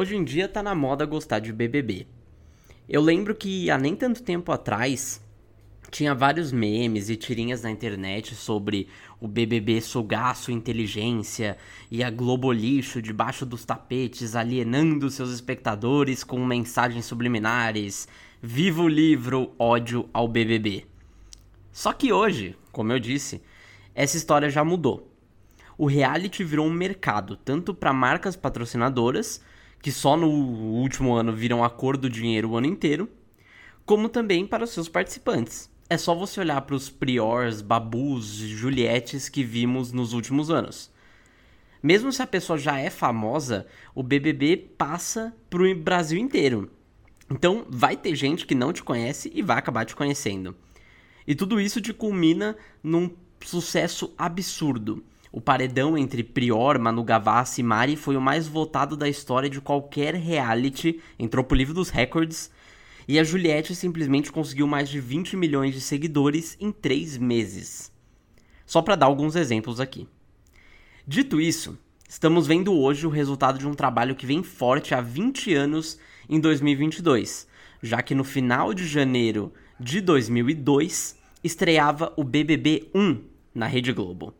Hoje em dia tá na moda gostar de BBB. Eu lembro que há nem tanto tempo atrás tinha vários memes e tirinhas na internet sobre o BBB sugar sua inteligência e a Globo lixo debaixo dos tapetes alienando seus espectadores com mensagens subliminares. Viva o livro Ódio ao BBB. Só que hoje, como eu disse, essa história já mudou. O reality virou um mercado tanto para marcas patrocinadoras, que só no último ano viram a cor do dinheiro o ano inteiro, como também para os seus participantes é só você olhar para os Priors, Babus, Julietes que vimos nos últimos anos. Mesmo se a pessoa já é famosa, o BBB passa pro Brasil inteiro. Então vai ter gente que não te conhece e vai acabar te conhecendo. E tudo isso te culmina num sucesso absurdo. O paredão entre Prior, Manu Gavassi e Mari foi o mais votado da história de qualquer reality, entrou pro livro dos recordes e a Juliette simplesmente conseguiu mais de 20 milhões de seguidores em 3 meses. Só para dar alguns exemplos aqui. Dito isso, estamos vendo hoje o resultado de um trabalho que vem forte há 20 anos em 2022, já que no final de janeiro de 2002 estreava o BBB 1 na Rede Globo.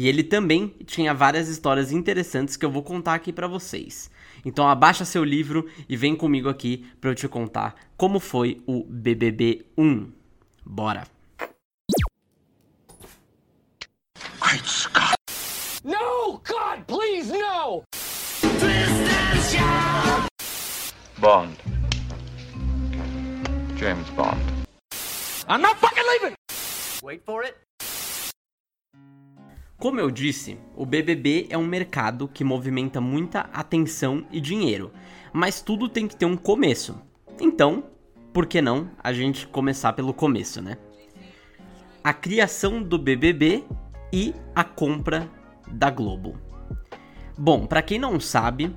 E ele também tinha várias histórias interessantes que eu vou contar aqui para vocês. Então abaixa seu livro e vem comigo aqui para eu te contar como foi o BBB 1. Bora. Great Scott. No, God, please no. Bond. James Bond. I'm not fucking leaving. Wait for it. Como eu disse, o BBB é um mercado que movimenta muita atenção e dinheiro, mas tudo tem que ter um começo. Então, por que não a gente começar pelo começo, né? A criação do BBB e a compra da Globo. Bom, para quem não sabe,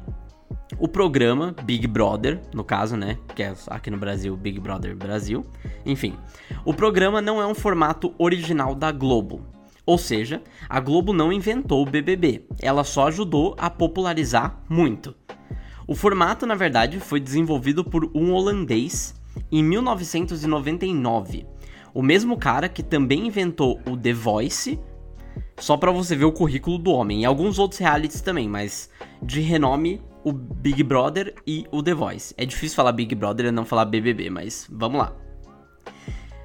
o programa Big Brother, no caso, né, que é aqui no Brasil Big Brother Brasil, enfim, o programa não é um formato original da Globo. Ou seja, a Globo não inventou o BBB, ela só ajudou a popularizar muito. O formato, na verdade, foi desenvolvido por um holandês em 1999. O mesmo cara que também inventou o The Voice, só para você ver o currículo do homem, e alguns outros realities também, mas de renome o Big Brother e o The Voice. É difícil falar Big Brother e não falar BBB, mas vamos lá.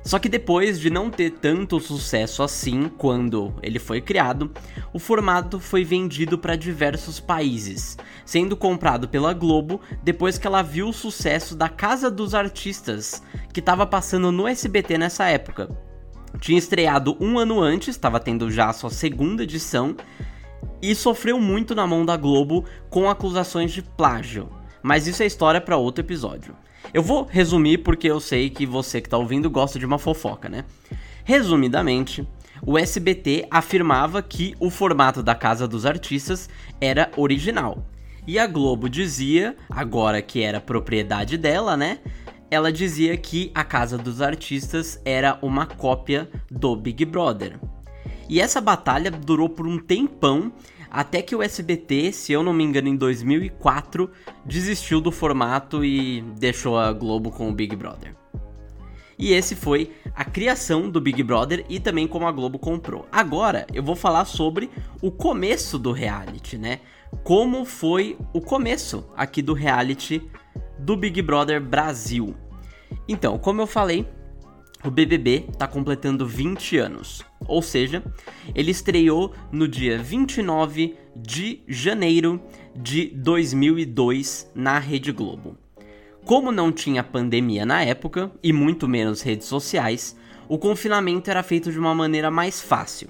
Só que depois de não ter tanto sucesso assim quando ele foi criado, o formato foi vendido para diversos países, sendo comprado pela Globo depois que ela viu o sucesso da Casa dos Artistas, que estava passando no SBT nessa época. Tinha estreado um ano antes, estava tendo já a sua segunda edição, e sofreu muito na mão da Globo com acusações de plágio. Mas isso é história para outro episódio. Eu vou resumir porque eu sei que você que está ouvindo gosta de uma fofoca, né? Resumidamente, o SBT afirmava que o formato da Casa dos Artistas era original. E a Globo dizia, agora que era propriedade dela, né? Ela dizia que a Casa dos Artistas era uma cópia do Big Brother. E essa batalha durou por um tempão até que o SBT, se eu não me engano, em 2004, desistiu do formato e deixou a Globo com o Big Brother. E esse foi a criação do Big Brother e também como a Globo comprou. Agora eu vou falar sobre o começo do reality, né? Como foi o começo aqui do reality do Big Brother Brasil. Então, como eu falei, o BBB está completando 20 anos, ou seja, ele estreou no dia 29 de janeiro de 2002 na Rede Globo. Como não tinha pandemia na época e muito menos redes sociais, o confinamento era feito de uma maneira mais fácil.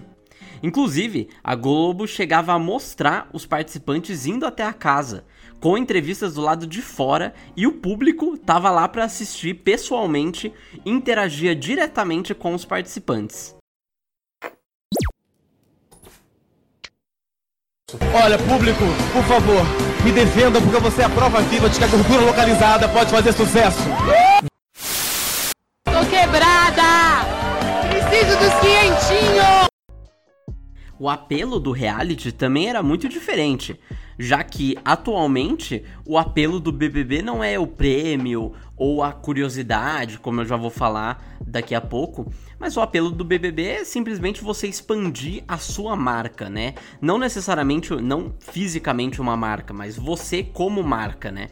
Inclusive, a Globo chegava a mostrar os participantes indo até a casa, com entrevistas do lado de fora e o público tava lá para assistir pessoalmente e interagia diretamente com os participantes. Olha, público, por favor, me defenda porque você é a prova viva de que a gordura localizada pode fazer sucesso. Tô quebrada! Preciso dos quinhentinhos! O apelo do reality também era muito diferente, já que atualmente o apelo do BBB não é o prêmio ou a curiosidade, como eu já vou falar daqui a pouco, mas o apelo do BBB é simplesmente você expandir a sua marca, né? Não necessariamente, não fisicamente uma marca, mas você como marca, né?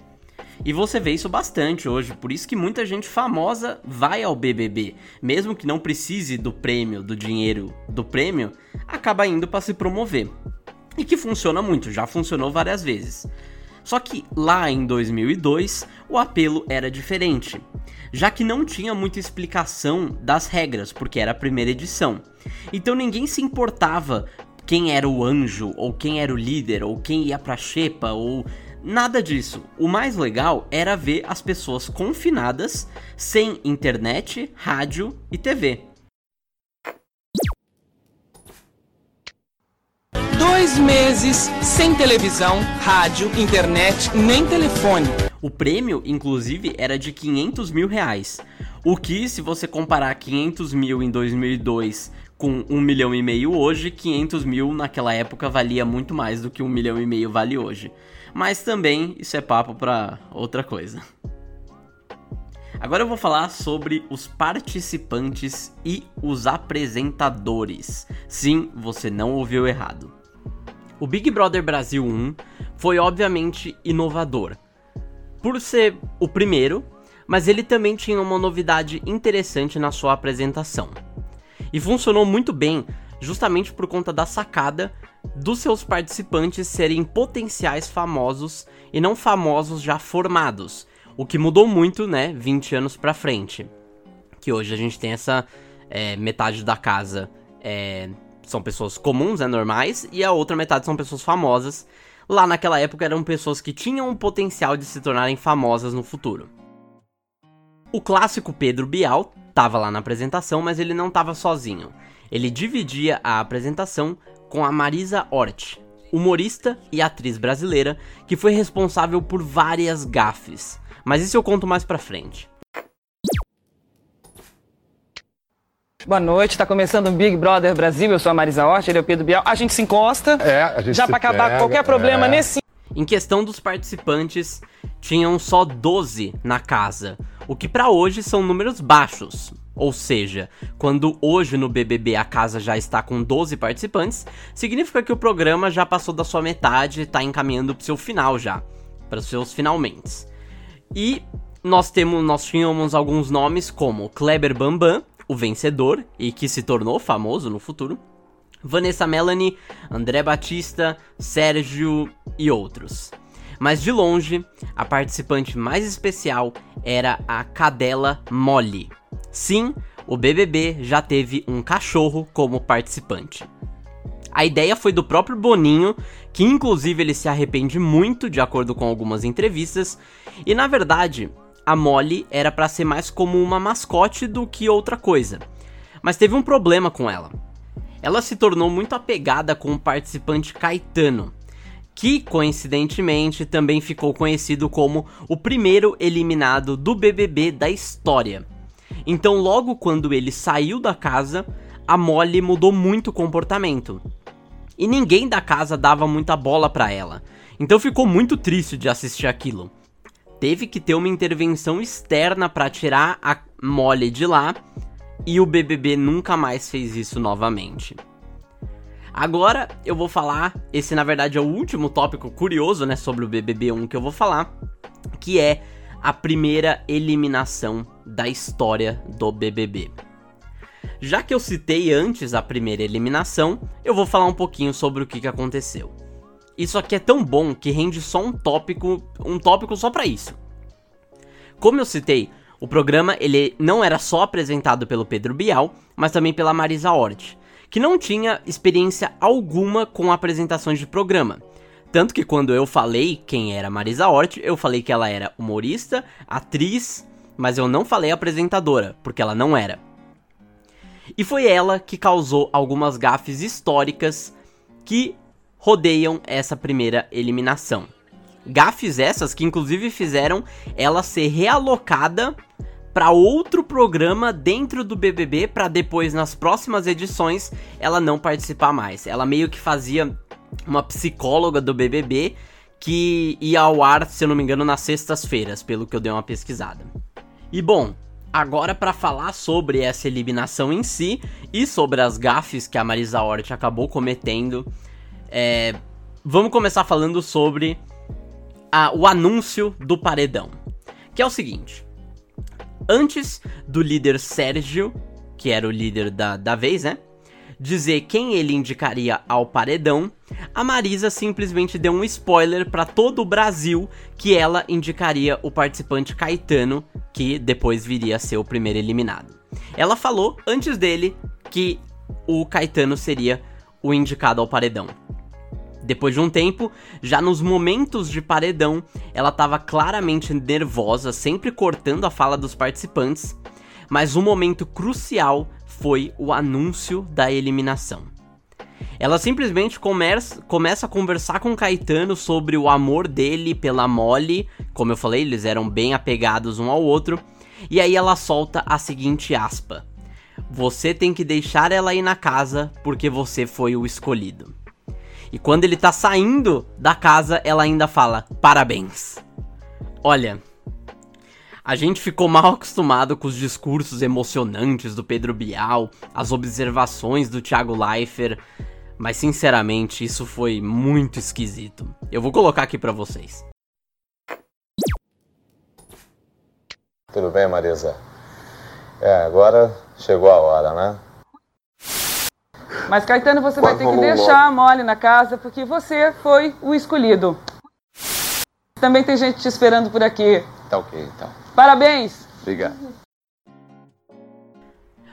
E você vê isso bastante hoje, por isso que muita gente famosa vai ao BBB, mesmo que não precise do prêmio, do dinheiro do prêmio, acaba indo para se promover. E que funciona muito, já funcionou várias vezes. Só que lá em 2002, o apelo era diferente, já que não tinha muita explicação das regras, porque era a primeira edição. Então ninguém se importava quem era o anjo, ou quem era o líder, ou quem ia pra xepa, ou Nada disso. O mais legal era ver as pessoas confinadas, sem internet, rádio e TV. Dois meses sem televisão, rádio, internet, nem telefone. O prêmio, inclusive, era de 500 mil reais. O que, se você comparar 500 mil em 2002 com 1 milhão e meio hoje, 500 mil naquela época valia muito mais do que 1 milhão e meio vale hoje. Mas também isso é papo para outra coisa. Agora eu vou falar sobre os participantes e os apresentadores. Sim, você não ouviu errado. O Big Brother Brasil 1 foi obviamente inovador. Por ser o primeiro, mas ele também tinha uma novidade interessante na sua apresentação. E funcionou muito bem justamente por conta da sacada dos seus participantes serem potenciais famosos e não famosos já formados, o que mudou muito, né, 20 anos pra frente. Que hoje a gente tem essa é, metade da casa é, são pessoas comuns, né, normais, e a outra metade são pessoas famosas. Lá naquela época eram pessoas que tinham o potencial de se tornarem famosas no futuro. O clássico Pedro Bial estava lá na apresentação, mas ele não estava sozinho. Ele dividia a apresentação com a Marisa Hort, humorista e atriz brasileira que foi responsável por várias gafes. Mas isso eu conto mais pra frente. Boa noite, tá começando o Big Brother Brasil. Eu sou a Marisa Hort, ele é o Pedro Bial. A gente se encosta. É, a gente Já pra acabar pega, qualquer problema é. nesse. Em questão dos participantes, tinham só 12 na casa, o que para hoje são números baixos. Ou seja, quando hoje no BBB a casa já está com 12 participantes, significa que o programa já passou da sua metade e está encaminhando para o seu final já, para os seus finalmente. E nós temos, nós tínhamos alguns nomes como Kleber Bambam, o vencedor e que se tornou famoso no futuro, Vanessa Melanie, André Batista, Sérgio e outros. Mas de longe, a participante mais especial era a Cadela Molly. Sim, o BBB já teve um cachorro como participante. A ideia foi do próprio Boninho, que inclusive ele se arrepende muito de acordo com algumas entrevistas, e na verdade, a Molly era para ser mais como uma mascote do que outra coisa. Mas teve um problema com ela. Ela se tornou muito apegada com o participante Caetano, que coincidentemente também ficou conhecido como o primeiro eliminado do BBB da história. Então, logo quando ele saiu da casa, a Molly mudou muito o comportamento. E ninguém da casa dava muita bola para ela. Então ficou muito triste de assistir aquilo. Teve que ter uma intervenção externa para tirar a Molly de lá e o BBB nunca mais fez isso novamente. Agora eu vou falar, esse na verdade é o último tópico curioso, né, sobre o BBB 1 que eu vou falar, que é a primeira eliminação da história do BBB. Já que eu citei antes a primeira eliminação, eu vou falar um pouquinho sobre o que, que aconteceu. Isso aqui é tão bom que rende só um tópico, um tópico só para isso. Como eu citei, o programa ele não era só apresentado pelo Pedro Bial, mas também pela Marisa Hort, que não tinha experiência alguma com apresentações de programa. Tanto que quando eu falei quem era Marisa Hort, eu falei que ela era humorista, atriz, mas eu não falei apresentadora, porque ela não era. E foi ela que causou algumas gafes históricas que rodeiam essa primeira eliminação. Gafes essas que inclusive fizeram ela ser realocada para outro programa dentro do BBB para depois nas próximas edições ela não participar mais. Ela meio que fazia uma psicóloga do BBB que ia ao ar, se eu não me engano, nas sextas-feiras, pelo que eu dei uma pesquisada. E bom, agora para falar sobre essa eliminação em si e sobre as gafes que a Marisa Hort acabou cometendo, é, vamos começar falando sobre a, o anúncio do paredão. Que é o seguinte: antes do líder Sérgio, que era o líder da, da vez, né? Dizer quem ele indicaria ao paredão, a Marisa simplesmente deu um spoiler para todo o Brasil que ela indicaria o participante Caetano, que depois viria a ser o primeiro eliminado. Ela falou antes dele que o Caetano seria o indicado ao paredão. Depois de um tempo, já nos momentos de paredão, ela estava claramente nervosa, sempre cortando a fala dos participantes, mas um momento crucial foi o anúncio da eliminação. Ela simplesmente começa, começa a conversar com Caetano sobre o amor dele pela Molly, como eu falei, eles eram bem apegados um ao outro, e aí ela solta a seguinte aspa: Você tem que deixar ela ir na casa porque você foi o escolhido. E quando ele tá saindo da casa, ela ainda fala: Parabéns. Olha, a gente ficou mal acostumado com os discursos emocionantes do Pedro Bial, as observações do Thiago Leifert, mas sinceramente isso foi muito esquisito. Eu vou colocar aqui para vocês. Tudo bem, Marisa? É, agora chegou a hora, né? Mas Caetano, você vai ter que deixar a mole na casa porque você foi o escolhido. Também tem gente te esperando por aqui. Tá ok, então. Parabéns! Obrigado.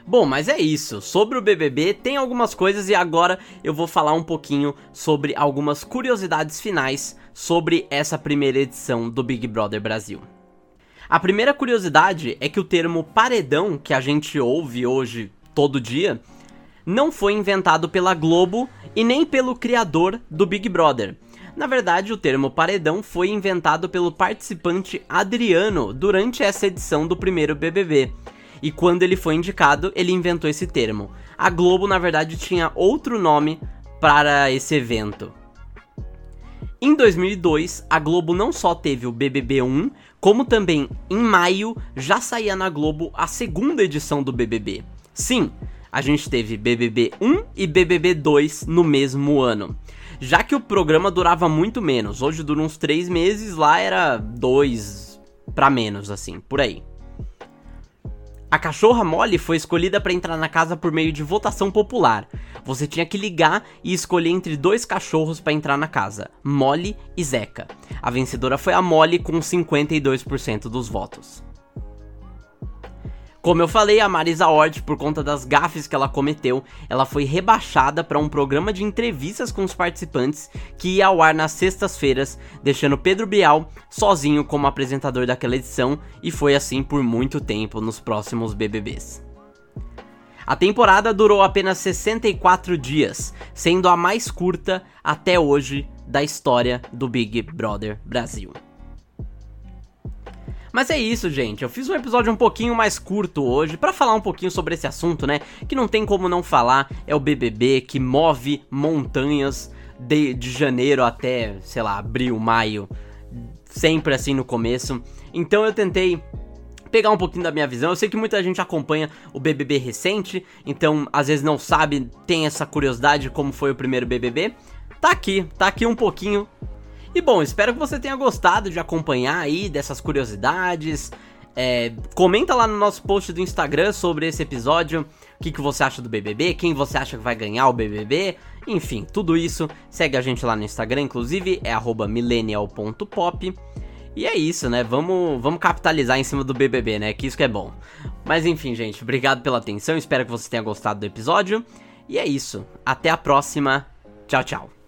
Bom, mas é isso. Sobre o BBB, tem algumas coisas e agora eu vou falar um pouquinho sobre algumas curiosidades finais sobre essa primeira edição do Big Brother Brasil. A primeira curiosidade é que o termo paredão, que a gente ouve hoje todo dia, não foi inventado pela Globo e nem pelo criador do Big Brother. Na verdade, o termo paredão foi inventado pelo participante Adriano durante essa edição do primeiro BBB. E quando ele foi indicado, ele inventou esse termo. A Globo, na verdade, tinha outro nome para esse evento. Em 2002, a Globo não só teve o BBB 1, como também em maio já saía na Globo a segunda edição do BBB. Sim, a gente teve BBB 1 e BBB 2 no mesmo ano. Já que o programa durava muito menos, hoje dura uns 3 meses, lá era 2 para menos, assim, por aí. A cachorra Molly foi escolhida para entrar na casa por meio de votação popular. Você tinha que ligar e escolher entre dois cachorros para entrar na casa, Molly e Zeca. A vencedora foi a Molly com 52% dos votos. Como eu falei, a Marisa Hort, por conta das gafes que ela cometeu, ela foi rebaixada para um programa de entrevistas com os participantes que ia ao ar nas sextas-feiras, deixando Pedro Bial sozinho como apresentador daquela edição e foi assim por muito tempo nos próximos BBBs. A temporada durou apenas 64 dias, sendo a mais curta até hoje da história do Big Brother Brasil. Mas é isso, gente. Eu fiz um episódio um pouquinho mais curto hoje para falar um pouquinho sobre esse assunto, né? Que não tem como não falar. É o BBB que move montanhas de, de janeiro até, sei lá, abril, maio. Sempre assim no começo. Então eu tentei pegar um pouquinho da minha visão. Eu sei que muita gente acompanha o BBB recente, então às vezes não sabe, tem essa curiosidade de como foi o primeiro BBB. Tá aqui, tá aqui um pouquinho e bom, espero que você tenha gostado de acompanhar aí dessas curiosidades. É, comenta lá no nosso post do Instagram sobre esse episódio. O que, que você acha do BBB? Quem você acha que vai ganhar o BBB? Enfim, tudo isso. Segue a gente lá no Instagram, inclusive, é millennial.pop. E é isso, né? Vamos, vamos capitalizar em cima do BBB, né? Que isso que é bom. Mas enfim, gente, obrigado pela atenção. Espero que você tenha gostado do episódio. E é isso. Até a próxima. Tchau, tchau.